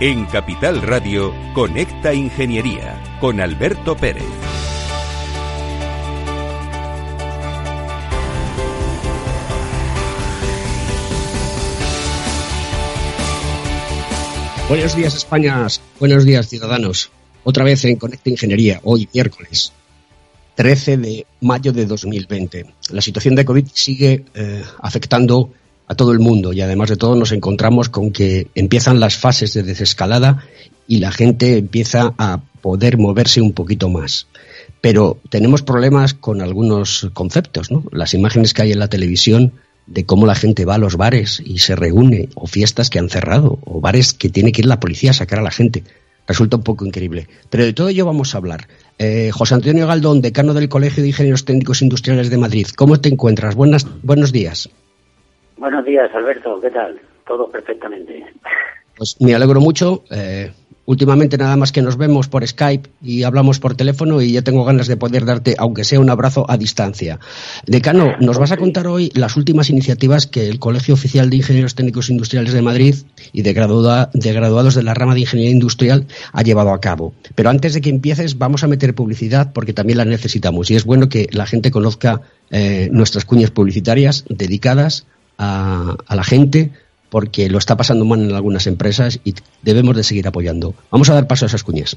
En Capital Radio, Conecta Ingeniería con Alberto Pérez. Buenos días España, buenos días ciudadanos. Otra vez en Conecta Ingeniería, hoy miércoles 13 de mayo de 2020. La situación de COVID sigue eh, afectando a todo el mundo y además de todo nos encontramos con que empiezan las fases de desescalada y la gente empieza a poder moverse un poquito más. Pero tenemos problemas con algunos conceptos, ¿no? Las imágenes que hay en la televisión de cómo la gente va a los bares y se reúne, o fiestas que han cerrado, o bares que tiene que ir la policía a sacar a la gente. Resulta un poco increíble. Pero de todo ello vamos a hablar. Eh, José Antonio Galdón, decano del Colegio de Ingenieros Técnicos Industriales de Madrid. ¿Cómo te encuentras? Buenas, buenos días. Buenos días, Alberto. ¿Qué tal? Todo perfectamente. Pues me alegro mucho. Eh, últimamente nada más que nos vemos por Skype y hablamos por teléfono y ya tengo ganas de poder darte, aunque sea un abrazo a distancia. Decano, nos vas a contar hoy las últimas iniciativas que el Colegio Oficial de Ingenieros Técnicos Industriales de Madrid y de, de graduados de la rama de Ingeniería Industrial ha llevado a cabo. Pero antes de que empieces, vamos a meter publicidad porque también la necesitamos y es bueno que la gente conozca eh, nuestras cuñas publicitarias dedicadas a, la gente porque lo está pasando mal en algunas empresas y debemos de seguir apoyando. Vamos a dar paso a esas cuñas.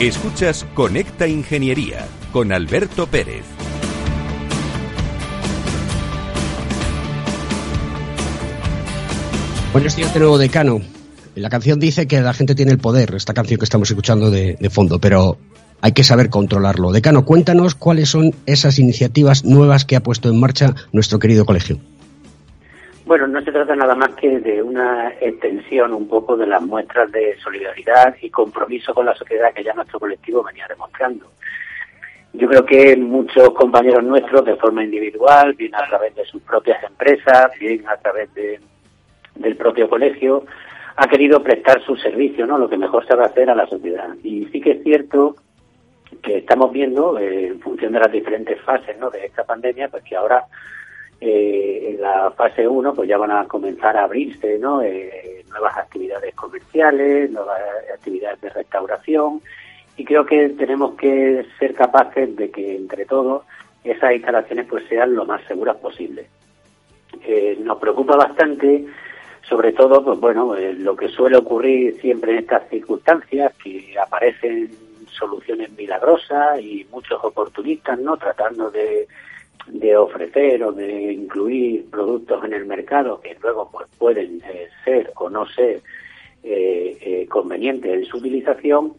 Escuchas Conecta Ingeniería con Alberto Pérez. Buenos días de nuevo, decano. La canción dice que la gente tiene el poder, esta canción que estamos escuchando de, de fondo, pero hay que saber controlarlo. Decano, cuéntanos cuáles son esas iniciativas nuevas que ha puesto en marcha nuestro querido colegio. Bueno, no se trata nada más que de una extensión un poco de las muestras de solidaridad y compromiso con la sociedad que ya nuestro colectivo venía demostrando. Yo creo que muchos compañeros nuestros, de forma individual, bien a través de sus propias empresas, bien a través de, del propio colegio, ha querido prestar su servicio, ¿no? Lo que mejor sabe hacer a la sociedad. Y sí que es cierto que estamos viendo, eh, en función de las diferentes fases, ¿no? De esta pandemia, pues que ahora eh, en la fase 1 pues ya van a comenzar a abrirse ¿no? Eh, nuevas actividades comerciales, nuevas actividades de restauración y creo que tenemos que ser capaces de que entre todos esas instalaciones pues sean lo más seguras posible. Eh, nos preocupa bastante sobre todo, pues bueno, eh, lo que suele ocurrir siempre en estas circunstancias, que aparecen soluciones milagrosas y muchos oportunistas, ¿no? Tratando de, de ofrecer o de incluir productos en el mercado que luego pues pueden eh, ser o no ser eh, eh, convenientes en su utilización.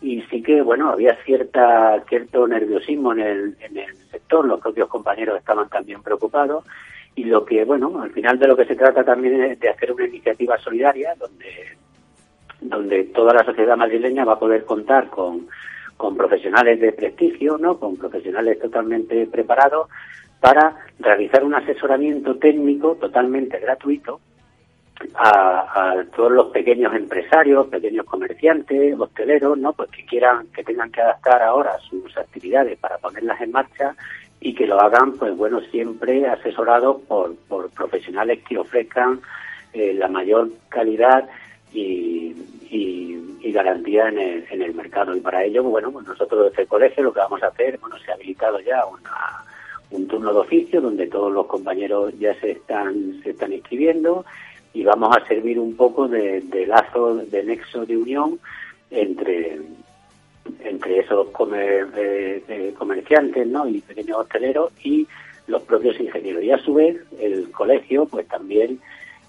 Y sí que bueno había cierta cierto nerviosismo en el, en el sector. Los propios compañeros estaban también preocupados. Y lo que bueno al final de lo que se trata también es de hacer una iniciativa solidaria donde donde toda la sociedad madrileña va a poder contar con con profesionales de prestigio, ¿no? Con profesionales totalmente preparados para realizar un asesoramiento técnico totalmente gratuito a, todos los pequeños empresarios, pequeños comerciantes, hosteleros, ¿no? Pues que quieran, que tengan que adaptar ahora sus actividades para ponerlas en marcha y que lo hagan, pues bueno, siempre asesorados por, por profesionales que ofrezcan eh, la mayor calidad y, y, garantía en el, en el mercado. Y para ello, bueno, pues nosotros desde el colegio lo que vamos a hacer, bueno, se ha habilitado ya una, un turno de oficio donde todos los compañeros ya se están, se están inscribiendo y vamos a servir un poco de, lazo, de nexo de unión entre entre esos comer, eh, comerciantes ¿no? y pequeños hosteleros y los propios ingenieros. Y a su vez, el colegio, pues también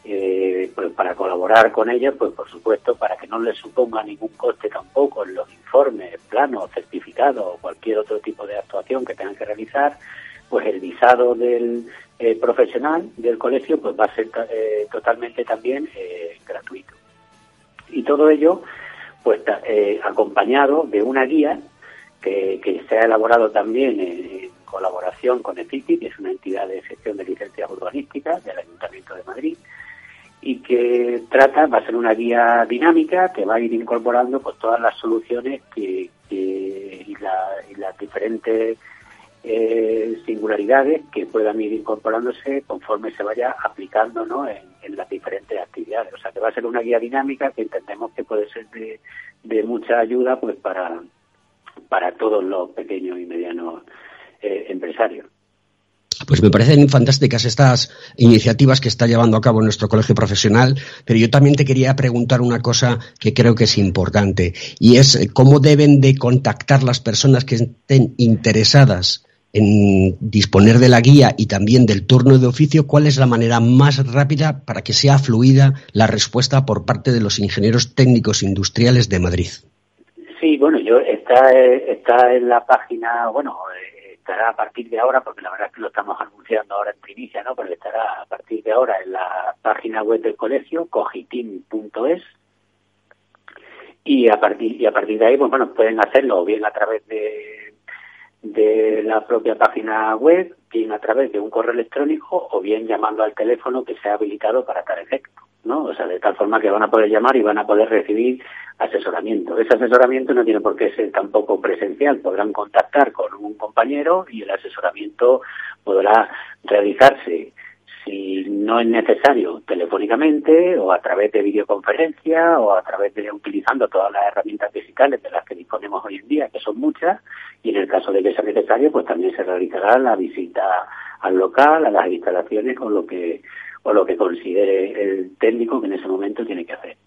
eh, pues para colaborar con ellos, pues por supuesto, para que no les suponga ningún coste tampoco en los informes, planos, certificados o cualquier otro tipo de actuación que tengan que realizar, pues el visado del eh, profesional del colegio pues va a ser eh, totalmente también gratuito. Y todo ello, pues acompañado de una guía que, se ha elaborado también en, colaboración con EFIPI, que es una entidad de gestión de licencias urbanísticas del Ayuntamiento de Madrid, y que trata, va a ser una guía dinámica que va a ir incorporando pues todas las soluciones que, y, las diferentes eh, singularidades que puedan ir incorporándose conforme se vaya aplicando ¿no? en, las diferentes actividades. O sea que va a ser una guía dinámica que entendemos que puede ser de, mucha ayuda pues para, para todos los pequeños y medianos eh, empresarios. Pues me parecen fantásticas estas iniciativas que está llevando a cabo nuestro colegio profesional, pero yo también te quería preguntar una cosa que creo que es importante y es eh, cómo deben de contactar las personas que estén interesadas en disponer de la guía y también del turno de oficio, cuál es la manera más rápida para que sea fluida la respuesta por parte de los ingenieros técnicos industriales de Madrid. Sí, bueno, yo está, eh, está en la página, bueno, eh, estará a partir de ahora, porque la verdad es que lo estamos anunciando ahora en primicia, ¿no? Pero estará a partir de ahora en la página web del colegio, cogitim.es, y a partir y a partir de ahí, pues bueno, pueden hacerlo bien a través de de la propia página web, bien a través de un correo electrónico o bien llamando al teléfono que sea habilitado para tal efecto, ¿no? O sea, de tal forma que van a poder llamar y van a poder recibir asesoramiento. Ese asesoramiento no tiene por qué ser tampoco presencial, podrán contactar con un compañero y el asesoramiento podrá realizarse si no es necesario telefónicamente o a través de videoconferencia o a través de utilizando todas las herramientas digitales de las que disponemos hoy en día, que son muchas, y en el caso de que sea necesario, pues también se realizará la visita al local, a las instalaciones o lo que o lo que considere el técnico que en ese momento tiene que hacer.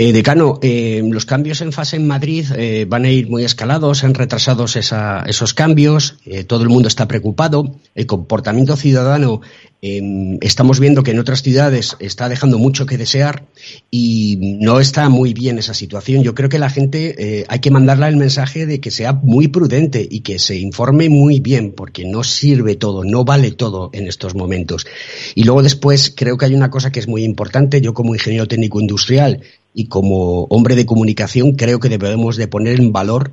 Eh, decano, eh, los cambios en fase en Madrid eh, van a ir muy escalados, han retrasados esos cambios, todo el mundo está preocupado, el comportamiento ciudadano Em, estamos viendo que en otras ciudades está dejando mucho que desear y no está muy bien esa situación. Yo creo que la gente hay que mandarle el mensaje de que sea muy prudente y que se informe muy bien, porque no sirve todo, no vale todo en estos momentos. Y luego después creo que hay una cosa que es muy importante. Yo como ingeniero técnico industrial y como hombre de comunicación creo que debemos de poner en valor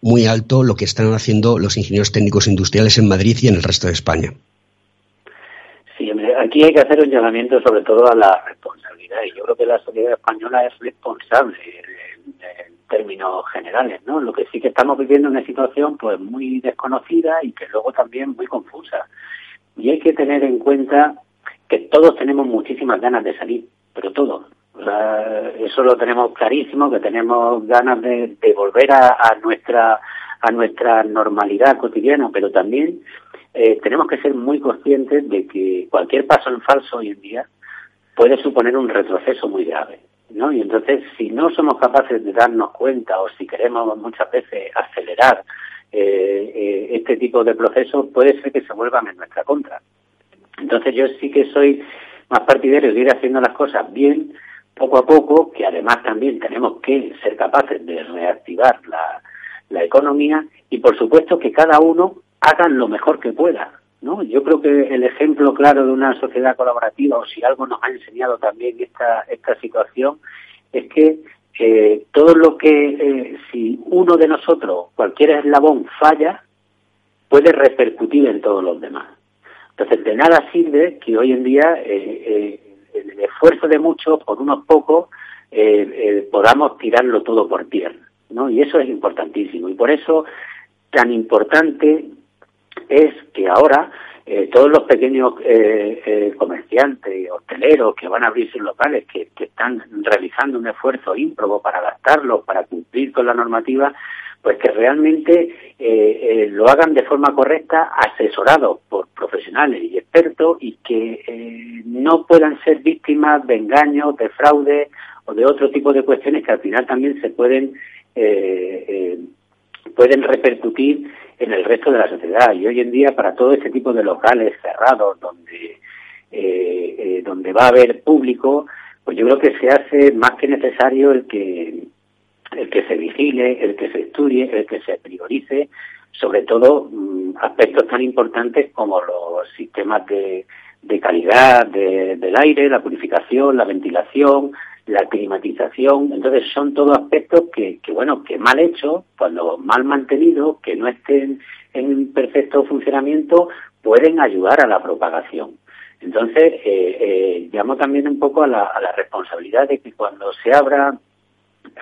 muy alto lo que están haciendo los ingenieros técnicos industriales en Madrid y en el resto de España. Sí, aquí hay que hacer un llamamiento sobre todo a la responsabilidad y yo creo que la sociedad española es responsable en, términos generales, ¿no? Lo que sí que estamos viviendo una situación pues muy desconocida y que luego también muy confusa. Y hay que tener en cuenta que todos tenemos muchísimas ganas de salir, pero todos. Eso lo tenemos clarísimo, que tenemos ganas de, volver a nuestra a nuestra normalidad cotidiana, pero también eh, tenemos que ser muy conscientes de que cualquier paso en falso hoy en día puede suponer un retroceso muy grave. ¿no? Y entonces, si no somos capaces de darnos cuenta o si queremos muchas veces acelerar eh, eh, este tipo de procesos, puede ser que se vuelvan en nuestra contra. Entonces, yo sí que soy más partidario de ir haciendo las cosas bien, poco a poco, que además también tenemos que ser capaces de reactivar la, la economía y, por supuesto, que cada uno haga lo mejor que pueda. ¿no? Yo creo que el ejemplo claro de una sociedad colaborativa, o si algo nos ha enseñado también esta, esta situación, es que eh, todo lo que, eh, si uno de nosotros, cualquier eslabón, falla, puede repercutir en todos los demás. Entonces, de nada sirve que hoy en día eh, el esfuerzo de muchos, por unos pocos, podamos tirarlo todo por tierra. ¿no? Y eso es importantísimo. Y por eso, tan importante es que ahora eh, todos los pequeños eh, eh, comerciantes, hosteleros que van a abrir sus locales, que, están realizando un esfuerzo ímprobo para adaptarlos, para cumplir con la normativa, pues que realmente lo hagan de forma correcta, asesorados por profesionales y expertos y que no puedan ser víctimas de engaños, de fraude o de otro tipo de cuestiones que al final también se pueden pueden repercutir en el resto de la sociedad. Y hoy en día, para todo este tipo de locales cerrados, donde, eh, eh, donde va a haber público, pues yo creo que se hace más que necesario el que, el que se vigile, el que se estudie, el que se priorice, sobre todo mm, aspectos tan importantes como los sistemas de, de calidad del aire, la purificación, la ventilación, la climatización, entonces son todos aspectos que, que, bueno, que mal hechos, cuando mal mantenidos, que no estén en perfecto funcionamiento, pueden ayudar a la propagación. Entonces, eh, eh, llamo también un poco a la, a la responsabilidad de que cuando se abra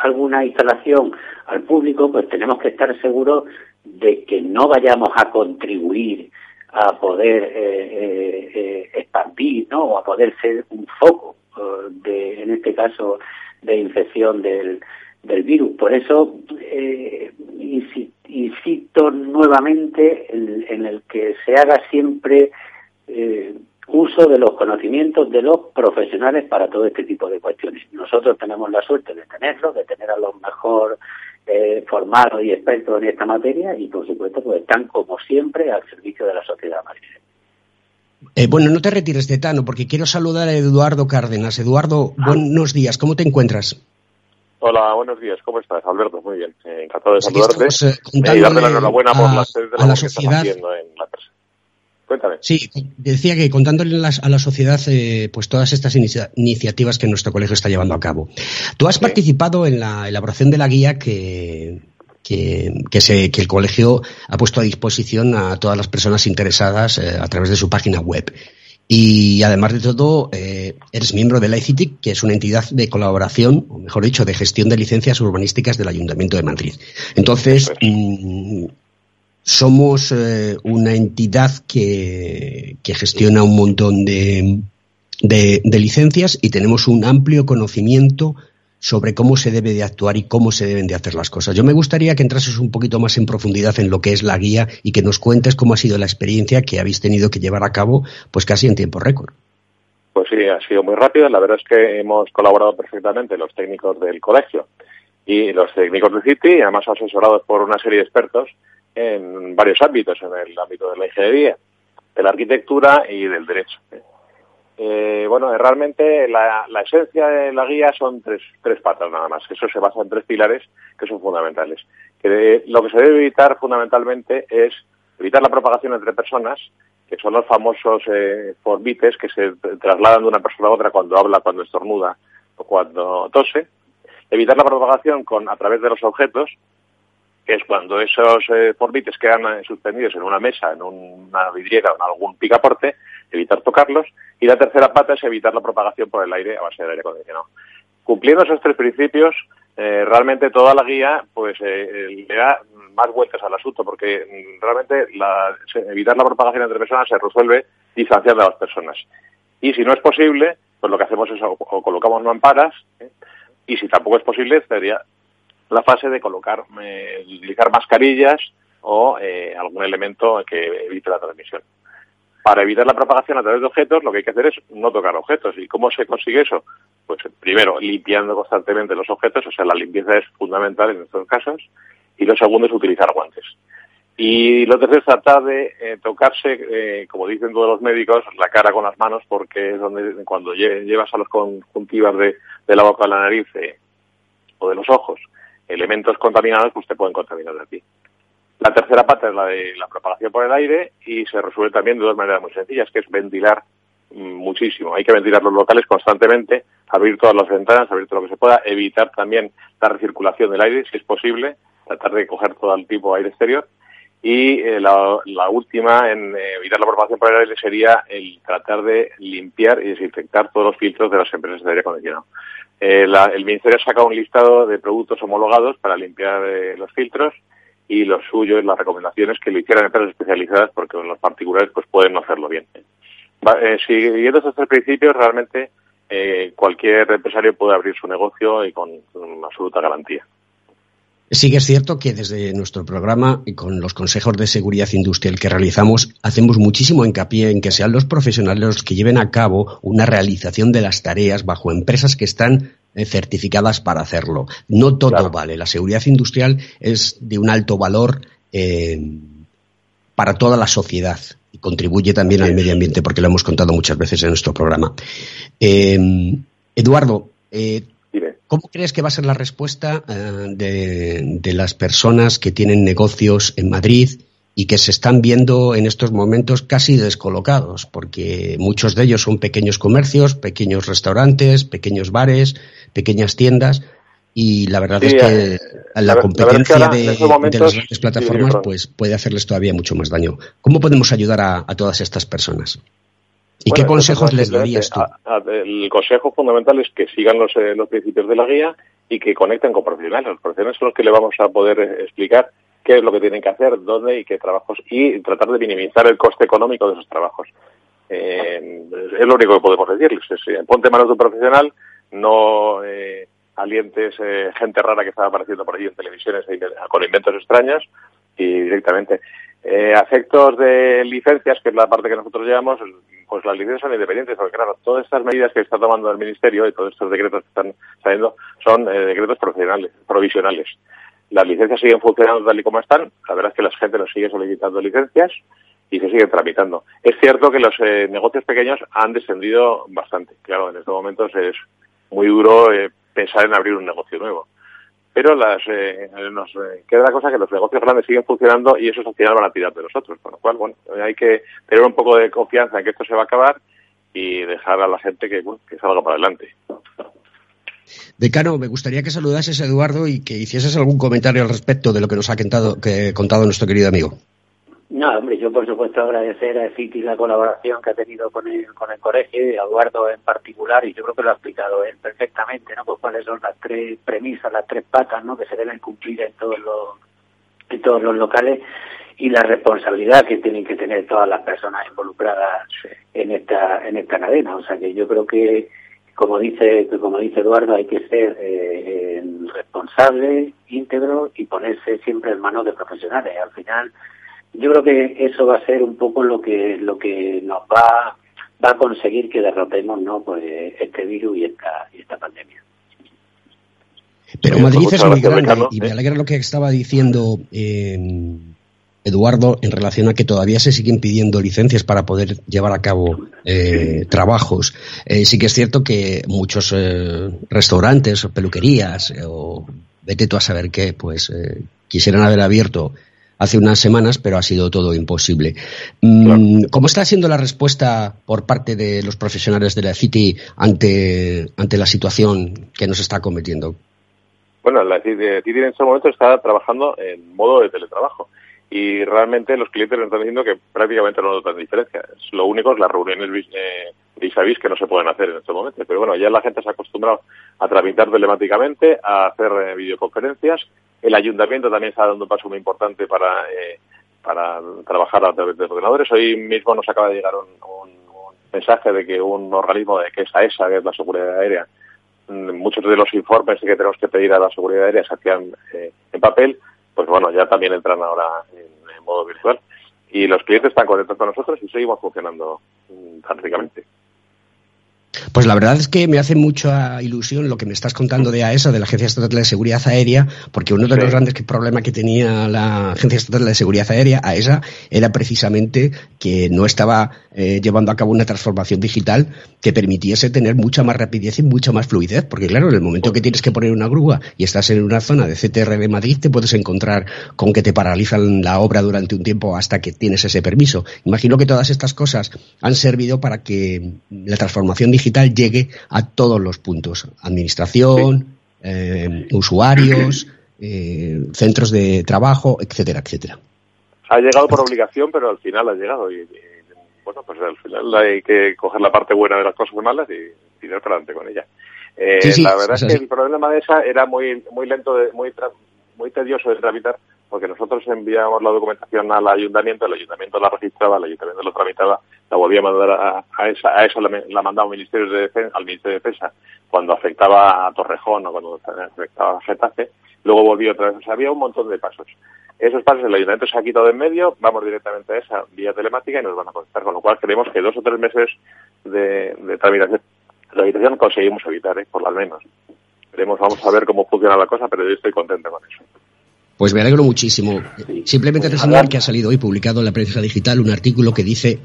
alguna instalación al público, pues tenemos que estar seguros de que no vayamos a contribuir a poder eh, eh, expandir, ¿no? O a poder ser un foco de, en este caso, de infección del, del virus. Por eso eh, insisto nuevamente en, el que se haga siempre eh, uso de los conocimientos de los profesionales para todo este tipo de cuestiones. Nosotros tenemos la suerte de tenerlos, de tener a los mejor eh, formados y expertos en esta materia y, por supuesto, pues están como siempre al servicio de la sociedad madrileña. Eh, bueno, no te retires de Tano, porque quiero saludar a Eduardo Cárdenas. Eduardo, ah. buenos días, ¿cómo te encuentras? Hola, buenos días, ¿cómo estás, Alberto? Muy bien, eh, encantado de saludarte eh, y darle la enhorabuena por las de la, la sociedad. Que estás en la Cuéntame. Sí, decía que contándole a la sociedad pues todas estas iniciativas que nuestro colegio está llevando a cabo. Tú has participado en la elaboración de la guía que, que, se, que el colegio ha puesto a disposición a todas las personas interesadas eh, a través de su página web. Y además de todo, eh, eres miembro de la ICITIC, que es una entidad de colaboración, o mejor dicho, de gestión de licencias urbanísticas del Ayuntamiento de Madrid. Entonces, somos eh, una entidad que, gestiona un montón de licencias y tenemos un amplio conocimiento sobre cómo se debe de actuar y cómo se deben de hacer las cosas. Yo me gustaría que entrases un poquito más en profundidad en lo que es la guía y que nos cuentes cómo ha sido la experiencia que habéis tenido que llevar a cabo, pues casi en tiempo récord. Pues sí, ha sido muy rápido. La verdad es que hemos colaborado perfectamente los técnicos del colegio y los técnicos de City, además asesorados por una serie de expertos en varios ámbitos, en el ámbito de la ingeniería, de la arquitectura y del derecho. Eh, bueno, realmente la, esencia de la guía son tres, tres patas nada más. Eso se basa en tres pilares que son fundamentales. Que lo que se debe evitar fundamentalmente es evitar la propagación entre personas, que son los famosos eh, forbites que se trasladan de una persona a otra cuando habla, cuando estornuda o cuando tose. Evitar la propagación con a través de los objetos, que es cuando esos eh, forbites quedan eh, suspendidos en una mesa, en una vidriera o en algún picaporte, evitar tocarlos. Y la tercera pata es evitar la propagación por el aire a base de aire acondicionado. Cumpliendo esos tres principios, eh, realmente toda la guía pues le da más vueltas al asunto, porque mm, realmente evitar la propagación entre personas se resuelve distanciando a las personas. Y si no es posible, pues lo que hacemos es o, colocamos mamparas, y si tampoco es posible, sería la fase de colocar, utilizar mascarillas o algún elemento que evite la transmisión. Para evitar la propagación a través de objetos, lo que hay que hacer es no tocar objetos. ¿Y cómo se consigue eso? Pues primero, limpiando constantemente los objetos, o sea, la limpieza es fundamental en estos casos. Y lo segundo es utilizar guantes. Y lo tercero es tratar de eh, tocarse, eh, como dicen todos los médicos, la cara con las manos, porque es donde cuando llevas a los conjuntivas de, la boca a la nariz eh, o de los ojos elementos contaminados, pues te pueden contaminar a ti. La tercera pata es la de la propagación por el aire y se resuelve también de dos maneras muy sencillas, que es ventilar mm, muchísimo. Hay que ventilar los locales constantemente, abrir todas las ventanas, abrir todo lo que se pueda, evitar también la recirculación del aire, si es posible, tratar de coger todo el tipo de aire exterior y eh, la, última en eh, evitar la propagación por el aire sería el tratar de limpiar y desinfectar todos los filtros de las empresas de aire acondicionado. Eh, el Ministerio ha sacado un listado de productos homologados para limpiar los filtros y lo suyo es las recomendaciones que lo hicieran empresas especializadas porque los particulares pues pueden no hacerlo bien. siguiendo estos tres principios, realmente cualquier empresario puede abrir su negocio y con absoluta garantía. Sí que es cierto que desde nuestro programa y con los consejos de seguridad industrial que realizamos, hacemos muchísimo hincapié en que sean los profesionales los que lleven a cabo una realización de las tareas bajo empresas que están eh, certificadas para hacerlo. No todo vale. La seguridad industrial es de un alto valor eh, para toda la sociedad y contribuye también al medio ambiente, porque lo hemos contado muchas veces en nuestro programa. Eh, Eduardo, ¿Cómo crees que va a ser la respuesta eh, de, las personas que tienen negocios en Madrid y que se están viendo en estos momentos casi descolocados? Porque muchos de ellos son pequeños comercios, pequeños restaurantes, pequeños bares, pequeñas tiendas. Y la verdad es que eh, la, competencia de, las grandes plataformas pues puede hacerles todavía mucho más daño. ¿Cómo podemos ayudar a todas estas personas? ¿Y qué consejos les darías tú? el consejo fundamental es que sigan los, eh, los principios de la guía y que conecten con profesionales. Los profesionales son los que le vamos a poder eh, explicar qué es lo que tienen que hacer, dónde y qué trabajos y tratar de minimizar el coste económico de esos trabajos. Eh, es lo único que podemos decirles. ponte manos de un profesional, no alientes gente rara que está apareciendo por allí en televisiones con inventos extraños y directamente. Eh, efectos de licencias, que es la parte que nosotros llevamos, pues las licencias son independientes, porque claro, todas estas medidas que está tomando el Ministerio y todos estos decretos que están saliendo son eh, decretos profesionales, provisionales. Las licencias siguen funcionando tal y como están, la verdad es que la gente nos sigue solicitando licencias y se siguen tramitando. Es cierto que los eh, negocios pequeños han descendido bastante. Claro, en estos momentos es muy duro eh, pensar en abrir un negocio nuevo pero las, eh, nos eh, queda la cosa que los negocios grandes siguen funcionando y esos al final van a tirar de nosotros, con lo cual, bueno, hay que tener un poco de confianza en que esto se va a acabar y dejar a la gente que, que salga para adelante. Decano, me gustaría que saludases a Eduardo y que hicieses algún comentario al respecto de lo que nos ha contado, que, contado nuestro querido amigo. No, hombre, yo por supuesto agradecer a Citi la colaboración que ha tenido con el, con el colegio y a Eduardo en particular, y yo creo que lo ha explicado él perfectamente, ¿no? Pues cuáles son las tres premisas, las tres patas, ¿no? Que se deben cumplir en todos los, en todos los locales y la responsabilidad que tienen que tener todas las personas involucradas en esta, en esta cadena. O sea que yo creo que, como dice, como dice Eduardo, hay que ser eh, responsable, íntegro y ponerse siempre en manos de profesionales. Al final, yo creo que eso va a ser un poco lo que lo que nos va va a conseguir que derrotemos no pues este virus y esta y esta pandemia. Pero Madrid es muy grande y me alegra lo que estaba diciendo eh, Eduardo en relación a que todavía se siguen pidiendo licencias para poder llevar a cabo eh, trabajos. Eh, sí que es cierto que muchos restaurantes o peluquerías o vete tú a saber qué, pues quisieran haber abierto hace unas semanas, pero ha sido todo imposible. Mm, ¿Cómo está siendo la respuesta por parte de los profesionales de la City ante, ante la situación que nos está cometiendo? Bueno, la City en este momento está trabajando en modo de teletrabajo y realmente los clientes nos están diciendo que prácticamente no notan diferencia. Lo único es las reuniones eh, vis a vis que no se pueden hacer en estos momentos. Pero bueno, ya la gente se ha acostumbrado a tramitar telemáticamente, a hacer eh, videoconferencias. El ayuntamiento también está dando un paso muy importante para, eh, para trabajar a través de ordenadores. Hoy mismo nos acaba de llegar un, mensaje de que un organismo de que es AESA, que es la seguridad aérea, mm, muchos de los informes que tenemos que pedir a la seguridad aérea se hacían eh, en papel, pues bueno, ya también entran ahora en, modo virtual y los clientes están contentos con nosotros y seguimos funcionando mm, tan ricamente. Pues la verdad es que me hace mucha ilusión lo que me estás contando de AESA, de la Agencia Estatal de Seguridad Aérea, porque uno de los grandes problemas que tenía la Agencia Estatal de Seguridad Aérea, AESA, era precisamente que no estaba eh, llevando a cabo una transformación digital que permitiese tener mucha más rapidez y mucha más fluidez, porque claro, en el momento que tienes que poner una grúa y estás en una zona de CTR de Madrid, te puedes encontrar con que te paralizan la obra durante un tiempo hasta que tienes ese permiso. Imagino que todas estas cosas han servido para que la transformación digital digital llegue a todos los puntos, administración, eh, usuarios, eh, centros de trabajo, etcétera, etcétera. Ha llegado por obligación, pero al final ha llegado y, bueno, pues al final hay que coger la parte buena de las cosas malas y tirar para adelante con ella. Eh, la verdad es que el problema de esa era muy muy lento, de, muy muy tedioso de tramitar porque nosotros enviábamos la documentación al ayuntamiento, el ayuntamiento la registraba, el ayuntamiento lo tramitaba, la volvía a mandar a, esa, a eso la, mandaba al Ministerio de Defensa, al Ministerio de Defensa cuando afectaba a Torrejón o cuando afectaba a Getafe, luego volvió otra vez. O sea, había un montón de pasos. Esos pasos el ayuntamiento se ha quitado de en medio, vamos directamente a esa vía telemática y nos van a contestar, con lo cual creemos que dos o tres meses de, de tramitación, tramitación conseguimos evitar, ¿eh? por lo menos. Veremos, vamos a ver cómo funciona la cosa, pero yo estoy contento con eso. Pues me alegro muchísimo. Simplemente reseñar que ha salido hoy publicado en la prensa digital un artículo que dice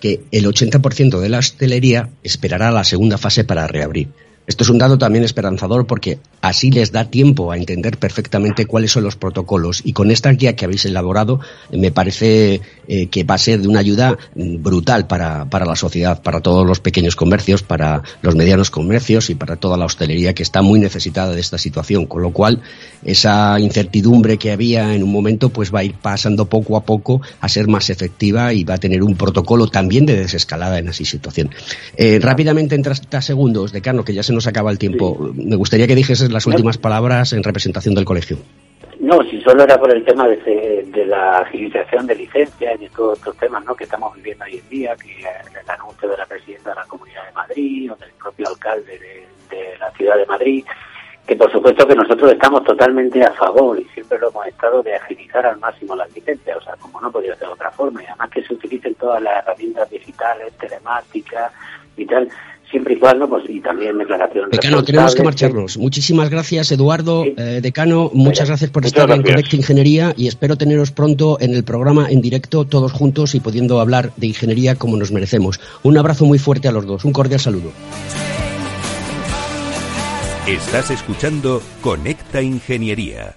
que el 80% de la hostelería esperará la segunda fase para reabrir. Esto es un dato también esperanzador porque así les da tiempo a entender perfectamente cuáles son los protocolos y con esta guía que habéis elaborado me parece eh, que va a ser de una ayuda brutal para, para, la sociedad, para todos los pequeños comercios, para los medianos comercios y para toda la hostelería que está muy necesitada de esta situación, con lo cual esa incertidumbre que había en un momento pues va a ir pasando poco a poco a ser más efectiva y va a tener un protocolo también de desescalada en esa situación. Eh, rápidamente en 30 segundos, decano, que ya se nos acaba el tiempo. Me gustaría que dijeses las últimas palabras en representación del colegio. No, si solo era por el tema de, la agilización de licencias y todos estos temas ¿no? que estamos viviendo hoy en día, que el anuncio de la presidenta de la Comunidad de Madrid o del propio alcalde de, la ciudad de Madrid, que por supuesto que nosotros estamos totalmente a favor y siempre lo hemos estado de agilizar al máximo las licencias, o sea, como no podía ser de otra forma, y además que se utilicen todas las herramientas digitales, telemáticas y tal, siempre y cuando, pues, y también declaración. Decano, tenemos que marcharnos. Muchísimas gracias, Eduardo. Eh, decano, muchas gracias por estar en Conecta Ingeniería y espero teneros pronto en el programa en directo, todos juntos y pudiendo hablar de ingeniería como nos merecemos. Un abrazo muy fuerte a los dos. Un cordial saludo. Estás escuchando Conecta Ingeniería.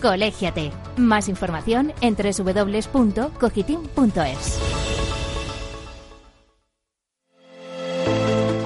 Colégiate. Más información en www.cogitim.es.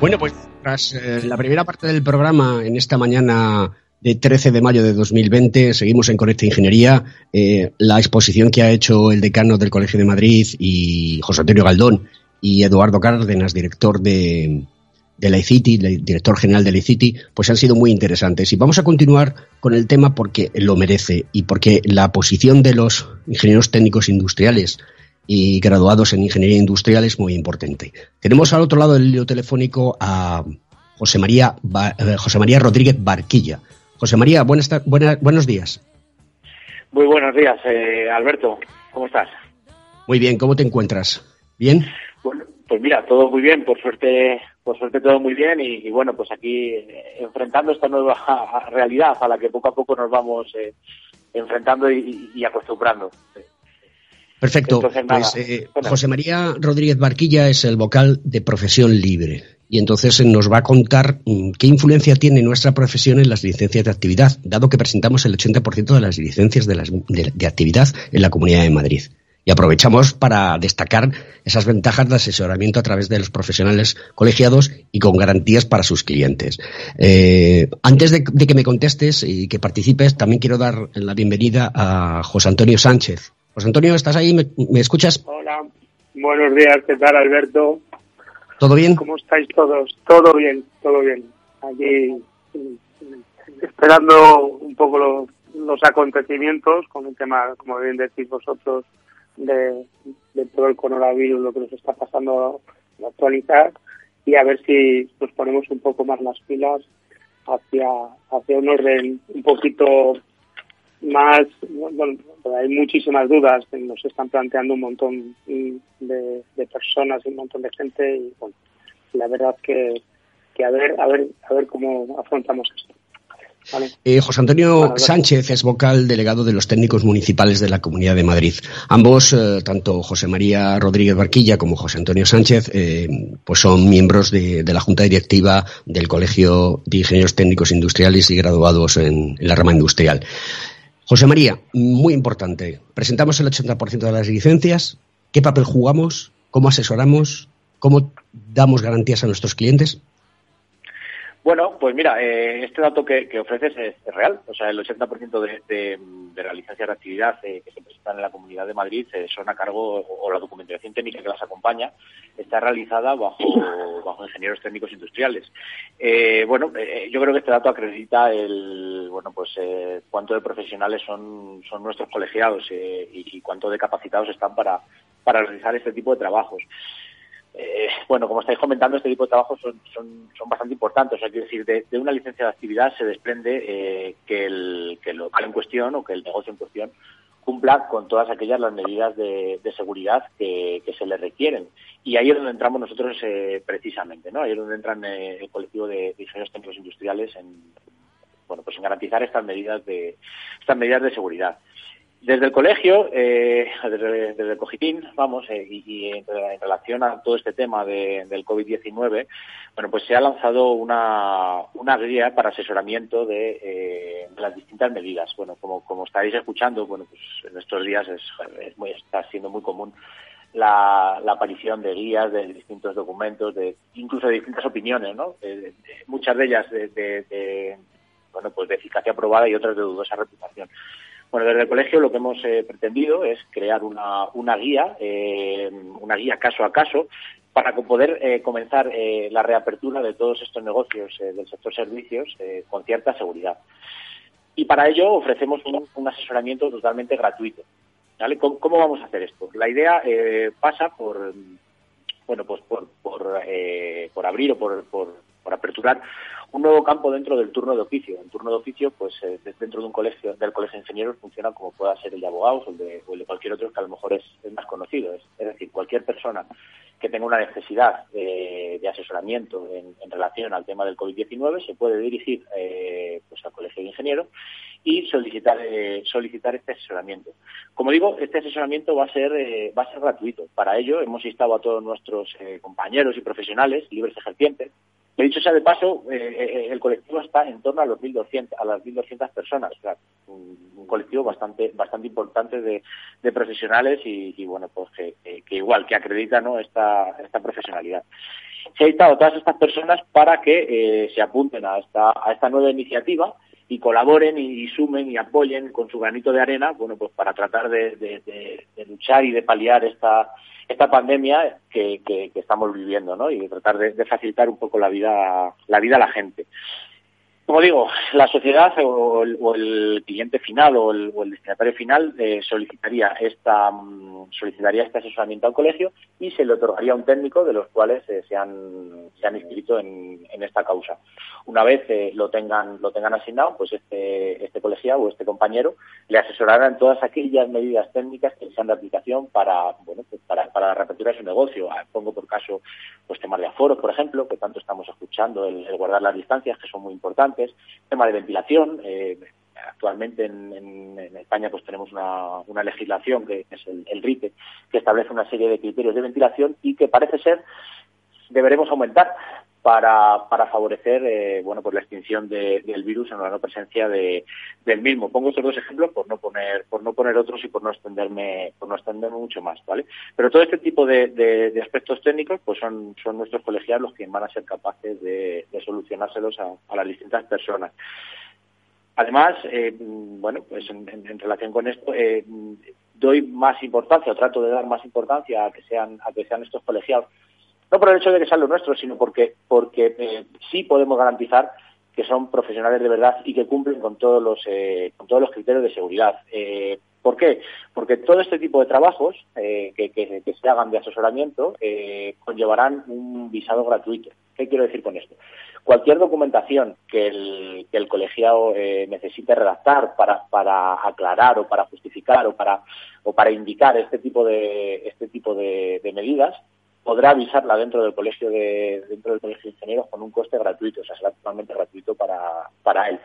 Bueno, pues tras eh, la primera parte del programa en esta mañana de 13 de mayo de 2020, seguimos en Conecta Ingeniería. Eh, la exposición que ha hecho el decano del Colegio de Madrid y José Antonio Galdón y Eduardo Cárdenas, director de, de la ICITI, director general de la ICITI, pues han sido muy interesantes. Y vamos a continuar con el tema porque lo merece y porque la posición de los ingenieros técnicos industriales y graduados en ingeniería industrial es muy importante. Tenemos al otro lado del hilo telefónico a José María, eh, José María Rodríguez Barquilla. José María, buenas, buenos días. Muy buenos días, eh, Alberto. ¿Cómo estás? Muy bien, ¿cómo te encuentras? ¿Bien? Bueno, pues mira, todo muy bien, por suerte, por suerte todo muy bien y, bueno, pues aquí eh, enfrentando esta nueva realidad a la que poco a poco nos vamos eh, enfrentando y, acostumbrando. Perfecto. pues, eh, José María Rodríguez Barquilla es el vocal de Profesión Libre y entonces nos va a contar mm, qué influencia tiene nuestra profesión en las licencias de actividad, dado que presentamos el 80% de las licencias de actividad en la Comunidad de Madrid. Y aprovechamos para destacar esas ventajas de asesoramiento a través de los profesionales colegiados y con garantías para sus clientes. Eh, antes de, que me contestes y que participes, también quiero dar la bienvenida a José Antonio Sánchez. José Antonio, ¿estás ahí? ¿Me, escuchas? Hola, buenos días, ¿qué tal Alberto? ¿Todo bien? ¿Cómo estáis todos? Todo bien, todo bien. Aquí esperando un poco los, los acontecimientos con el tema, como bien decís vosotros, de, todo el coronavirus, lo que nos está pasando en la actualidad y a ver si nos ponemos un poco más las pilas hacia, hacia un orden un poquito más, bueno, hay muchísimas dudas, nos están planteando un montón de, de personas y un montón de gente y bueno, la verdad que, que a ver, a ver, a ver cómo afrontamos esto. Eh, José Antonio Sánchez es vocal delegado de los técnicos municipales de la Comunidad de Madrid. Ambos, eh, tanto José María Rodríguez Barquilla como José Antonio Sánchez, eh, pues son miembros de, la Junta Directiva del Colegio de Ingenieros Técnicos Industriales y graduados en, la rama industrial. José María, muy importante. Presentamos el 80% de las licencias. ¿Qué papel jugamos? ¿Cómo asesoramos? ¿Cómo damos garantías a nuestros clientes? Bueno, pues mira, eh, este dato que, ofreces es, real. O sea, el 80% de, de, de de actividad eh, que se presentan en la Comunidad de Madrid eh, son a cargo, o, la documentación técnica que las acompaña, está realizada bajo, bajo ingenieros técnicos industriales. bueno, yo creo que este dato acredita el, bueno, pues cuánto de profesionales son, son nuestros colegiados y, y cuánto de capacitados están para, para realizar este tipo de trabajos. Eh, bueno, como estáis comentando, este tipo de trabajos son, son, son bastante importantes. O sea, quiero decir, de, una licencia de actividad se desprende eh, que, el, que el local en cuestión o que el negocio en cuestión cumpla con todas aquellas las medidas de, seguridad que, se le requieren. Y ahí es donde entramos nosotros eh, precisamente, ¿no? Ahí es donde entran el colectivo de, de ingenieros técnicos industriales en, bueno, pues en garantizar estas medidas de, estas medidas de seguridad. Desde el colegio, eh, desde, el cogitín, vamos, eh, y, en, relación a todo este tema del COVID-19, bueno, pues se ha lanzado una, una guía para asesoramiento de, eh, las distintas medidas. Bueno, como, como estaréis escuchando, bueno, pues en estos días es, está siendo muy común la, aparición de guías, de distintos documentos, de incluso de distintas opiniones, ¿no? muchas de ellas de, de, bueno, pues de eficacia probada y otras de dudosa reputación. Bueno, desde el colegio lo que hemos eh, pretendido es crear una, una guía, eh, una guía caso a caso, para poder eh, comenzar la reapertura de todos estos negocios del sector servicios con cierta seguridad. Y para ello ofrecemos un, asesoramiento totalmente gratuito. ¿vale? ¿Cómo, vamos a hacer esto? La idea pasa por, bueno, pues por, por, por abrir o por, por, por aperturar un nuevo campo dentro del turno de oficio. El turno de oficio, pues eh, dentro de un colegio, del colegio de ingenieros funciona como pueda ser el de abogados o el de, cualquier otro que a lo mejor es, más conocido. Es, decir, cualquier persona que tenga una necesidad de, asesoramiento en, relación al tema del COVID-19 se puede dirigir eh, pues al colegio de ingenieros y solicitar eh, solicitar este asesoramiento. Como digo, este asesoramiento va a ser va a ser gratuito. Para ello hemos instado a todos nuestros compañeros y profesionales libres ejercientes sea de paso, eh, eh, eh, el colectivo está en torno a los 1.200, a las 1.200 personas, un, colectivo bastante bastante importante de, profesionales y, bueno, pues que, igual, que acredita ¿no? esta, esta profesionalidad. Se ha invitado todas estas personas para que se apunten a esta, a esta nueva iniciativa y colaboren y, sumen y apoyen con su granito de arena, bueno, pues para tratar de, luchar y de paliar esta esta pandemia que, que, estamos viviendo, ¿no? Y de tratar de, facilitar un poco la vida la vida a la gente. Como digo, la sociedad o el, cliente final o el, destinatario final eh, solicitaría esta mm, solicitaría este asesoramiento al colegio y se le otorgaría un técnico de los cuales eh, se, han, se han inscrito en, esta causa. Una vez eh, lo tengan lo tengan asignado, pues este este colegiado o este compañero le asesorará en todas aquellas medidas técnicas que sean de aplicación para bueno pues para, para la reapertura de su negocio. Ah, pongo por caso pues temas de aforos, por ejemplo, que tanto estamos escuchando, el guardar las distancias que son muy importantes tema de ventilación. Eh, actualmente en, España pues tenemos una, legislación que es el, RITE, que establece una serie de criterios de ventilación y que parece ser deberemos aumentar para, para favorecer eh, bueno pues la extinción del virus en la no presencia de, del mismo. Pongo estos dos ejemplos por no poner por no poner otros y por no extenderme por no extenderme mucho más, ¿vale? Pero todo este tipo de, aspectos técnicos pues son, son nuestros colegiados los que van a ser capaces de, solucionárselos a, las distintas personas. Además, eh, bueno, pues en, relación con esto, eh, doy más importancia o trato de dar más importancia a que sean a que sean estos colegiados no por el hecho de que sean los nuestros, sino porque, porque eh, sí podemos garantizar que son profesionales de verdad y que cumplen con todos los, eh, con todos los criterios de seguridad. Eh, ¿Por qué? Porque todo este tipo de trabajos que, que, se hagan de asesoramiento conllevarán un visado gratuito. ¿Qué quiero decir con esto? Cualquier documentación que el, que el colegiado necesite redactar para, para aclarar o para justificar o para, o para indicar este tipo de, este tipo de medidas podrá avisarla dentro del colegio de dentro del colegio de ingenieros con un coste gratuito, o sea, será totalmente gratuito para, para él.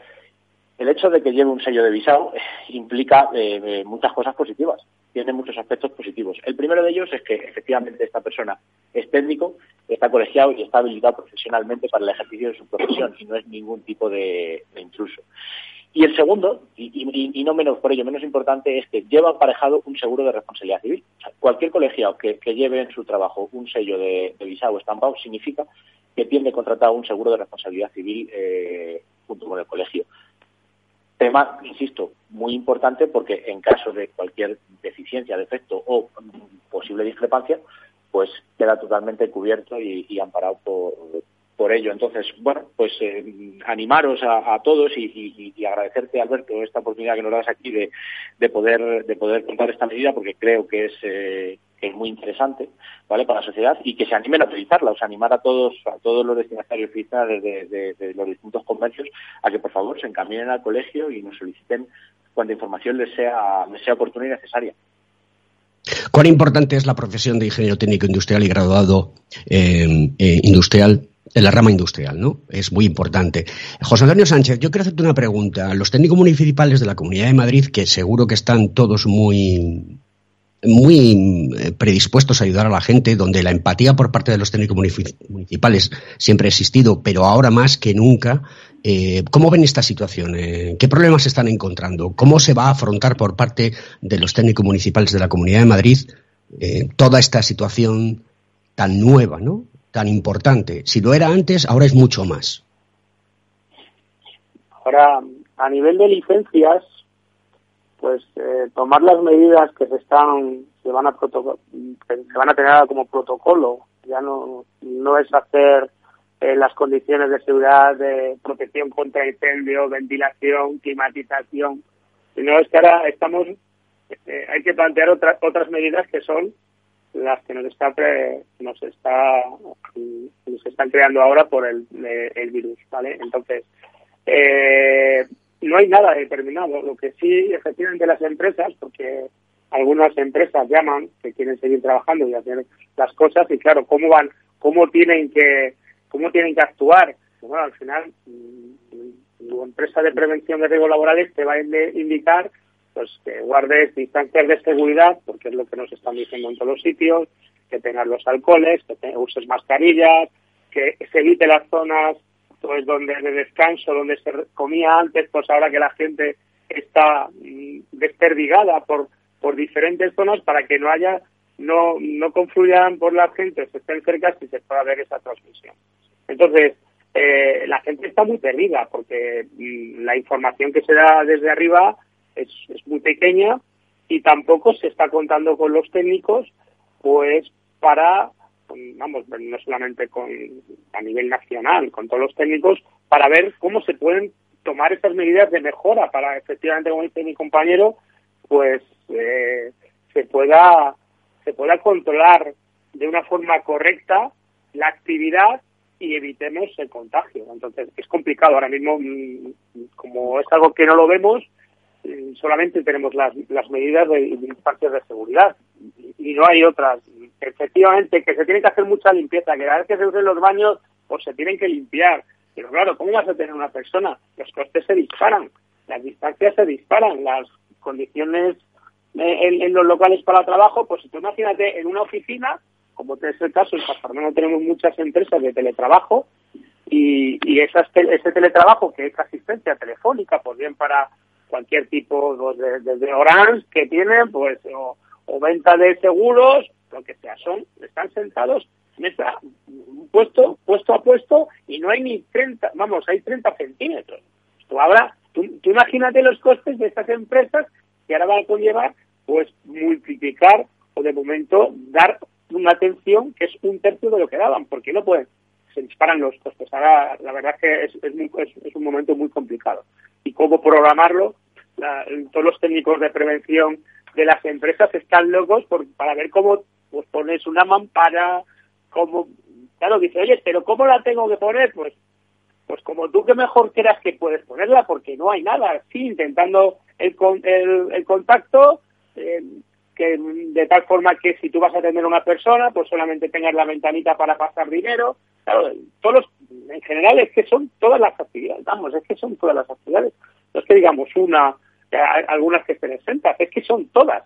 El hecho de que lleve un sello de visado eh, implica eh, eh, muchas cosas positivas, tiene muchos aspectos positivos. El primero de ellos es que efectivamente esta persona es técnico, está colegiado y está habilitado profesionalmente para el ejercicio de su profesión y no es ningún tipo de intruso. Y el segundo, y, no menos por ello, menos importante, es que lleva aparejado un seguro de responsabilidad civil. cualquier colegiado que, lleve en su trabajo un sello de, visado estampado significa que tiene contratado un seguro de responsabilidad civil eh, junto con el colegio. Tema, insisto, muy importante porque en caso de cualquier deficiencia, defecto o posible discrepancia, pues queda totalmente cubierto y amparado por, por ello. Entonces, bueno, pues eh, animaros a, todos y, agradecerte, Alberto, esta oportunidad que nos das aquí de, de poder de poder contar esta medida, porque creo que es, eh, es muy interesante, ¿vale? Para la sociedad y que se animen a utilizarla, o sea, animar a todos a todos los destinatarios fiscales de, los distintos comercios a que por favor se encaminen al colegio y nos soliciten cuanta información les sea les sea oportuna y necesaria. ¿Cuán importante es la profesión de ingeniero técnico industrial y graduado eh, industrial en la rama industrial, ¿no? Es muy importante. José Antonio Sánchez, yo quiero hacerte una pregunta. Los técnicos municipales de la Comunidad de Madrid, que seguro que están todos muy muy eh, predispuestos a ayudar a la gente, donde la empatía por parte de los técnicos municipales siempre ha existido, pero ahora más que nunca. Eh, ¿Cómo ven esta situación? Eh, ¿Qué problemas se están encontrando? ¿Cómo se va a afrontar por parte de los técnicos municipales de la Comunidad de Madrid toda esta situación tan nueva, ¿no? Tan importante. Si lo era antes, ahora es mucho más. Ahora, a nivel de licencias, pues eh, tomar las medidas que se están se van a se van a tener como protocolo ya no no es hacer eh, las condiciones de seguridad de protección contra incendio ventilación climatización sino es que ahora estamos eh, hay que plantear otras otras medidas que son las que nos está nos está nos están creando ahora por el, el virus vale entonces eh, no hay nada determinado. Lo que sí efectivamente las empresas porque algunas empresas llaman que quieren seguir trabajando y hacer las cosas y claro cómo van cómo tienen que cómo tienen que actuar pues bueno al final mm, tu empresa de prevención de riesgos laborales te va a indicar pues que guardes distancias de seguridad, porque es lo que nos están diciendo en todos los sitios, que tengas los alcoholes, que uses mascarillas, que se evite las zonas pues donde de descanso, donde se comía antes, pues ahora que la gente está mm, desperdigada por, por diferentes zonas para que no haya, no, no confluyan por la gente, estén cerca y se pueda ver esa transmisión. Entonces, eh, la gente está muy perdida porque mm, la información que se da desde arriba es, es muy pequeña y tampoco se está contando con los técnicos pues para vamos no solamente con a nivel nacional con todos los técnicos para ver cómo se pueden tomar estas medidas de mejora para efectivamente como dice mi compañero pues eh, se pueda se pueda controlar de una forma correcta la actividad y evitemos el contagio. Entonces, es complicado ahora mismo, mm, como es algo que no lo vemos, mm, solamente tenemos las, las medidas de, de de seguridad y no hay otras. Efectivamente, que se tiene que hacer mucha limpieza, que cada vez que se usen los baños, pues se tienen que limpiar. Pero claro, ¿cómo vas a tener una persona? Los costes se disparan, las distancias se disparan, las condiciones eh, en, en los locales para trabajo, pues tú imagínate en una oficina como es el caso, en no tenemos muchas empresas de teletrabajo y, y esas ese teletrabajo que es asistencia telefónica, pues bien para cualquier tipo pues, de, de, Orange que tienen, pues, o, venta de seguros, lo que sea, son, están sentados mesa, puesto, puesto a puesto y no hay ni 30, vamos, hay 30 centímetros. Tú ahora, tú, imagínate los costes de estas empresas que ahora van a conllevar, pues, multiplicar o de momento dar una atención que es un tercio de lo que daban, porque no pueden, se disparan los costes. Ahora, la verdad que es, es, un momento muy complicado. Y cómo programarlo, todos los técnicos de prevención de las empresas están locos por, para ver cómo pues pones una mampara, cómo, claro, dice, oye, pero ¿cómo la tengo que poner? Pues pues como tú que mejor creas que puedes ponerla, porque no hay nada, sí, intentando el, el, el contacto, eh, que de tal forma que si tú vas a atender a una persona, pues solamente tengas la ventanita para pasar dinero. Claro, todos en general es que son todas las actividades, vamos, es que son todas las actividades. No es que digamos una, algunas que estén exentas, es que son todas,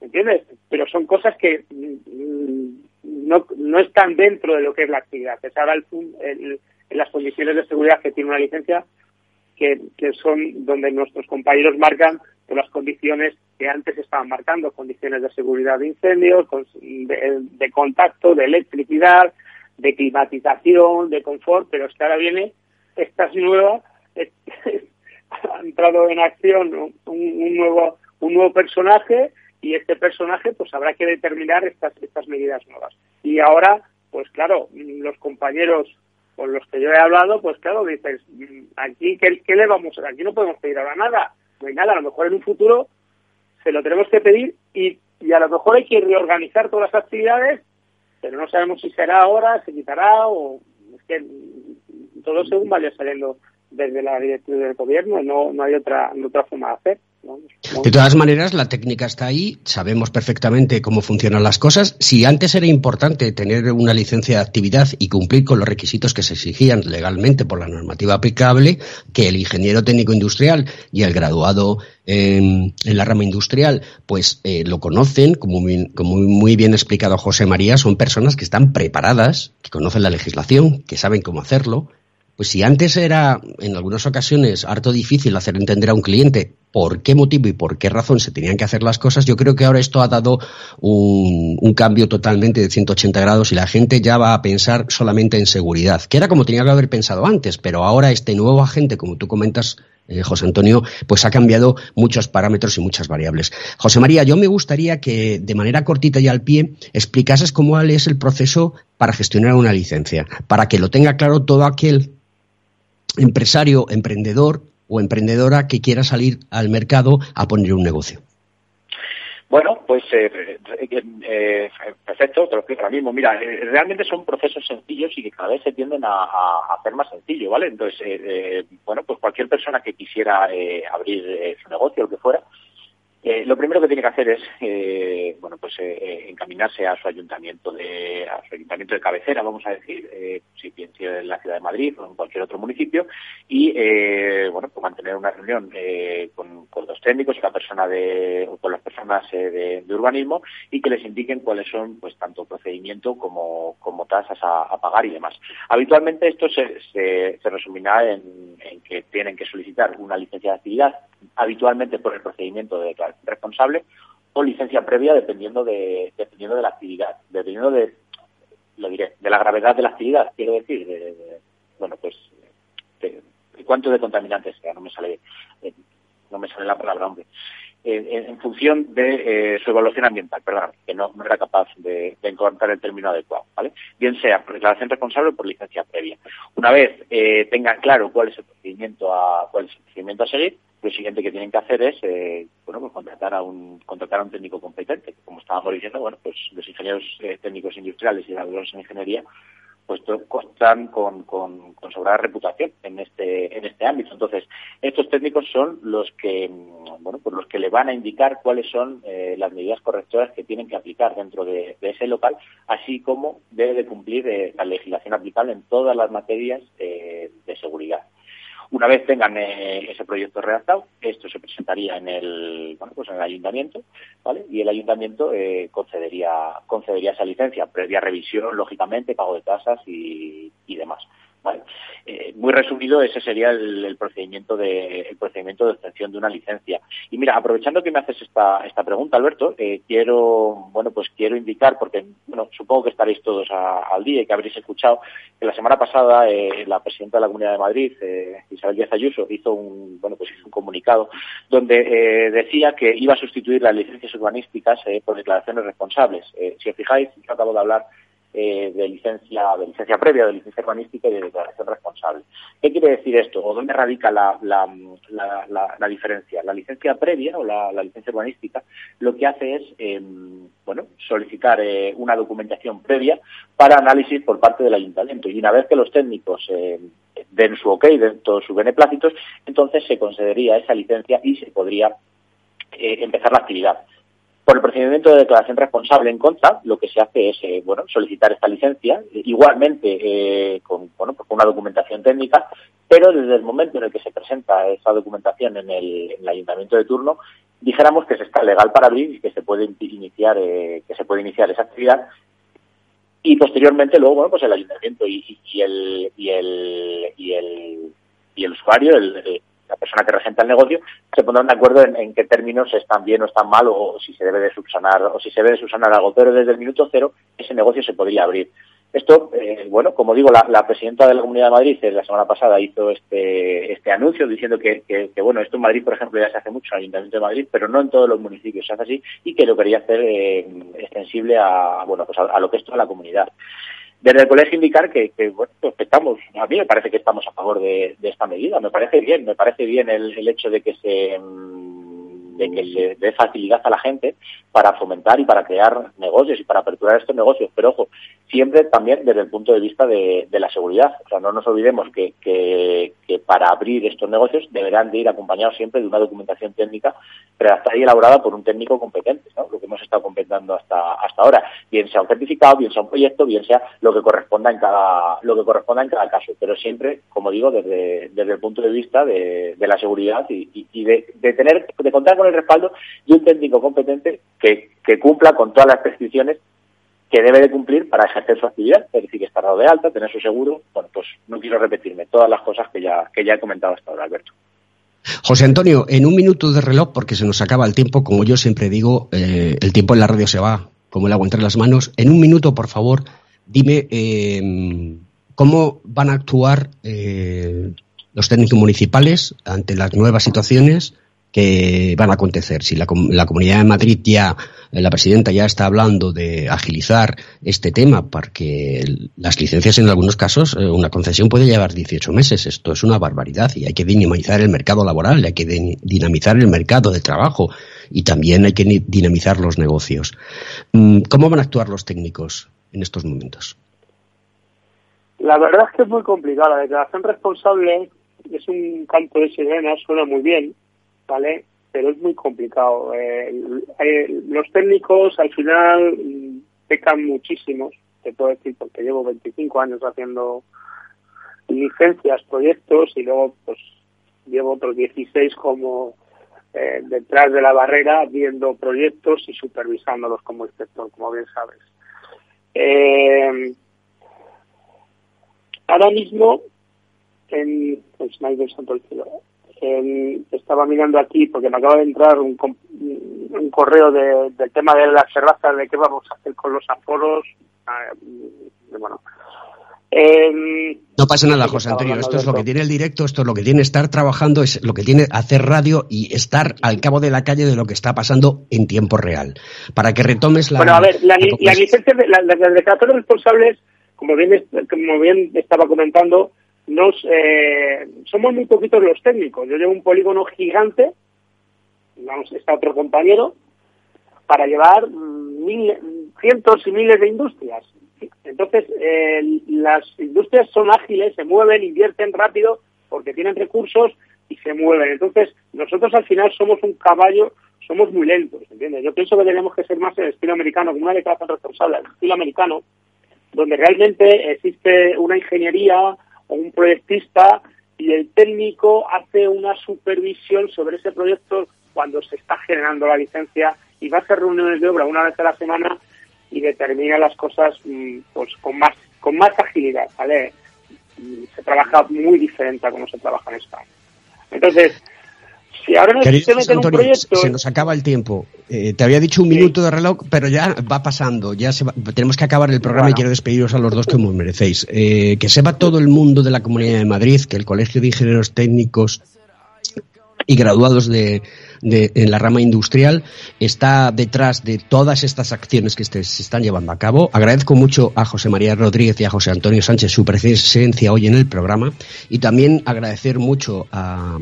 ¿entiendes? Pero son cosas que mm, no, no están dentro de lo que es la actividad. Es ahora el, el, en las condiciones de seguridad que tiene una licencia, que, que son donde nuestros compañeros marcan las condiciones que antes estaban marcando, condiciones de seguridad de incendios, de, contacto, de electricidad, de climatización, de confort, pero es que ahora viene esta nueva, ha entrado en acción un, nuevo un nuevo personaje y este personaje pues habrá que determinar estas estas medidas nuevas. Y ahora, pues claro, los compañeros con los que yo he hablado, pues claro, dices, aquí, ¿qué, qué le vamos a Aquí no podemos pedir ahora nada no hay nada. A lo mejor en un futuro se lo tenemos que pedir y, y a lo mejor hay que reorganizar todas las actividades, pero no sabemos si será ahora, se quitará o es que todo según vaya saliendo desde la directiva del gobierno, no, no hay otra, otra forma de hacer. De todas maneras, la técnica está ahí, sabemos perfectamente cómo funcionan las cosas. Si antes era importante tener una licencia de actividad y cumplir con los requisitos que se exigían legalmente por la normativa aplicable, que el ingeniero técnico industrial y el graduado en, la rama industrial, pues eh, lo conocen, como como muy bien explicado José María, son personas que están preparadas, que conocen la legislación, que saben cómo hacerlo, pues si antes era, en algunas ocasiones, harto difícil hacer entender a un cliente por qué motivo y por qué razón se tenían que hacer las cosas, yo creo que ahora esto ha dado un, cambio totalmente de 180 grados y la gente ya va a pensar solamente en seguridad, que era como tenía que haber pensado antes, pero ahora este nuevo agente, como tú comentas, eh, José Antonio, pues ha cambiado muchos parámetros y muchas variables. José María, yo me gustaría que de manera cortita y al pie explicases cómo es el proceso para gestionar una licencia, para que lo tenga claro todo aquel empresario, emprendedor o emprendedora que quiera salir al mercado a poner un negocio? Bueno, pues eh, eh, eh, perfecto, te lo explico ahora mismo. Mira, realmente son procesos sencillos y que cada vez se tienden a, hacer más sencillo, ¿vale? Entonces, bueno, pues cualquier persona que quisiera abrir su negocio, lo que fuera, eh, lo primero que tiene que hacer es, eh, bueno, pues eh, encaminarse a su ayuntamiento de, a su ayuntamiento de cabecera, vamos a decir, si bien en la ciudad de Madrid o en cualquier otro municipio, y bueno, pues mantener una reunión con, los técnicos la persona de, o con las personas de, urbanismo y que les indiquen cuáles son, pues, tanto procedimiento como, como tasas a, pagar y demás. Habitualmente esto se, se, resumirá en, en que tienen que solicitar una licencia de actividad, habitualmente por el procedimiento de responsable o licencia previa dependiendo de dependiendo de la actividad, dependiendo de lo diré, de la gravedad de la actividad, quiero decir, de, bueno, pues, cuánto de contaminantes sea, no me sale, no me sale la palabra, hombre en, función de eh, su evaluación ambiental, perdón, que no, era capaz de, encontrar el término adecuado, ¿vale? Bien sea por declaración responsable o por licencia previa. Una vez eh, tengan claro cuál es el procedimiento a cuál es el procedimiento a seguir, lo siguiente que tienen que hacer es eh, bueno pues contratar a un contratar a un técnico competente como estábamos diciendo bueno pues los ingenieros eh, técnicos industriales y los en ingeniería pues constan con, con, con, sobrada reputación en este en este ámbito. Entonces, estos técnicos son los que mm, bueno pues los que le van a indicar cuáles son eh, las medidas correctoras que tienen que aplicar dentro de, ese local, así como debe de cumplir eh, la legislación aplicable en todas las materias de seguridad. Una vez tengan eh, ese proyecto redactado, esto se presentaría en el, bueno, pues en el ayuntamiento, ¿vale? Y el ayuntamiento eh, concedería, concedería esa licencia, previa revisión, lógicamente, pago de tasas y, y demás. Eh, muy resumido, ese sería el, procedimiento de el procedimiento de obtención de una licencia. Y mira, aprovechando que me haces esta, esta pregunta, Alberto, eh, quiero bueno pues quiero indicar porque bueno supongo que estaréis todos al día y que habréis escuchado que la semana pasada eh, la presidenta de la Comunidad de Madrid, Isabel Díaz Ayuso, hizo un bueno pues hizo un comunicado donde decía que iba a sustituir las licencias urbanísticas por declaraciones responsables. si os fijáis, yo acabo de hablar eh, de licencia de licencia previa, de licencia urbanística y de declaración responsable. ¿Qué quiere decir esto? ¿O dónde radica la, la, diferencia? La licencia previa o la, licencia urbanística lo que hace es em, bueno solicitar eh, una documentación previa para análisis por parte del ayuntamiento y una vez que los técnicos eh, den su ok, den todos sus beneplácitos, entonces se concedería esa licencia y se podría empezar la actividad. Por el procedimiento de declaración responsable en contra, lo que se hace es eh, bueno solicitar esta licencia, igualmente eh, con, bueno, pues con una documentación técnica, pero desde el momento en el que se presenta esa documentación en el, ayuntamiento de turno, dijéramos que se está legal para abrir y que se puede iniciar eh, que se puede iniciar esa actividad. Y posteriormente luego bueno pues el ayuntamiento y, el y el y el y el usuario el, la persona que regenta el negocio, se pondrán de acuerdo en, qué términos están bien o están mal o, si se debe de subsanar o si se debe de subsanar algo. Pero desde el minuto cero ese negocio se podría abrir. Esto, eh, bueno, como digo, la, presidenta de la Comunidad de Madrid eh, la semana pasada hizo este, este anuncio diciendo que, bueno, esto en Madrid, por ejemplo, ya se hace mucho en el Ayuntamiento de Madrid, pero no en todos los municipios se hace así y que lo quería hacer eh, extensible a, bueno, pues a, lo que es toda la comunidad desde el colegio indicar que, bueno, pues estamos, a mí me parece que estamos a favor de, esta medida, me parece bien, me parece bien el hecho de que se mm, de que se dé facilidad a la gente para fomentar y para crear negocios y para aperturar estos negocios. Pero ojo, siempre también desde el punto de vista de, la seguridad. O sea, no nos olvidemos que, que, para abrir estos negocios deberán de ir acompañados siempre de una documentación técnica redactada y elaborada por un técnico competente, ¿no? lo que hemos estado completando hasta, hasta ahora. Bien sea un certificado, bien sea un proyecto, bien sea lo que corresponda en cada, lo que corresponda en cada caso. Pero siempre, como digo, desde, desde el punto de vista de, la seguridad y, de, de, tener, de contar con el respaldo de un técnico competente que, cumpla con todas las prescripciones que debe de cumplir para ejercer su actividad, es decir, que está dado de alta, tener su seguro. Bueno, pues no quiero repetirme todas las cosas que ya, que ya he comentado hasta ahora, Alberto. José Antonio, en un minuto de reloj, porque se nos acaba el tiempo, como yo siempre digo, eh, el tiempo en la radio se va como el agua entre las manos. En un minuto, por favor, dime eh, cómo van a actuar eh, los técnicos municipales ante las nuevas situaciones que van a acontecer. Si la, Comunidad de Madrid ya, la presidenta ya está hablando de agilizar este tema, porque las licencias en algunos casos, eh, una concesión puede llevar 18 meses. Esto es una barbaridad y hay que dinamizar el mercado laboral, hay que dinamizar el mercado de trabajo y también hay que dinamizar los negocios. Mm, ¿Cómo van a actuar los técnicos en estos momentos? La verdad es que es muy complicado. La declaración responsable es un campo de sirena, suena muy bien, ¿vale? Pero es muy complicado. Eh, los técnicos al final pecan muchísimos, te puedo decir, porque llevo 25 años haciendo licencias, proyectos y luego pues llevo otros 16 como eh, detrás de la barrera viendo proyectos y supervisándolos como inspector, como bien sabes. Eh, ahora mismo, en, pues, Santo el cielo, estaba mirando aquí porque me acaba de entrar un, un correo de, del tema de las terrazas, de qué vamos a hacer con los aforos. Ah, bueno, Em, no pasa nada, José Antonio. Esto es lo que tiene el directo, esto es lo que tiene estar trabajando, es lo que tiene hacer radio y estar al cabo de la calle de lo que está pasando en tiempo real. Para que retomes la. Bueno, a ver, la, licencia, las declaratorios responsables, como bien, como bien estaba comentando, nos eh, somos muy poquitos los técnicos. Yo llevo un polígono gigante, vamos, está otro compañero, para llevar cientos y miles de industrias. Entonces, eh, las industrias son ágiles, se mueven, invierten rápido porque tienen recursos y se mueven. Entonces, nosotros al final somos un caballo, somos muy lentos, ¿entiendes? Yo pienso que tenemos que ser más el estilo americano, como una declaración responsable, el estilo americano, donde realmente existe una ingeniería o un proyectista y el técnico hace una supervisión sobre ese proyecto cuando se está generando la licencia y va a hacer reuniones de obra una vez a la semana y determina las cosas mm, pues con más con más agilidad, ¿vale? Se trabaja muy diferente a como se trabaja en España. Entonces, si ahora nos se un proyecto... Se nos acaba el tiempo. Eh, te había dicho un minuto de reloj, pero ya va pasando. Ya se tenemos que acabar el programa y quiero despediros a los dos que os merecéis. Eh, que sepa todo el mundo de la Comunidad de Madrid que el Colegio de Ingenieros Técnicos y graduados de, en la rama industrial está detrás de todas estas acciones que se están llevando a cabo. Agradezco mucho a José María Rodríguez y a José Antonio Sánchez su presencia hoy en el programa y también agradecer mucho a,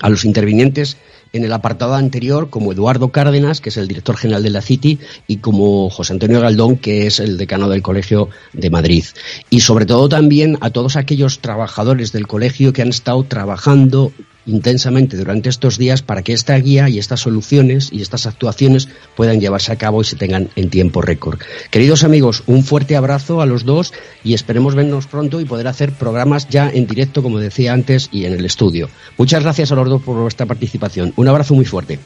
a los intervinientes en el apartado anterior, como Eduardo Cárdenas, que es el director general de la City, y como José Antonio Galdón, que es el decano del Colegio de Madrid. Y sobre todo también a todos aquellos trabajadores del colegio que han estado trabajando intensamente durante estos días para que esta guía y estas soluciones y estas actuaciones puedan llevarse a cabo y se tengan en tiempo récord. Queridos amigos, un fuerte abrazo a los dos y esperemos vernos pronto y poder hacer programas ya en directo, como decía antes, y en el estudio. Muchas gracias a los dos por vuestra participación. Un abrazo muy fuerte.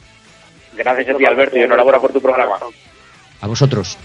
Gracias a ti, Alberto, y enhorabuena por tu programa. A vosotros.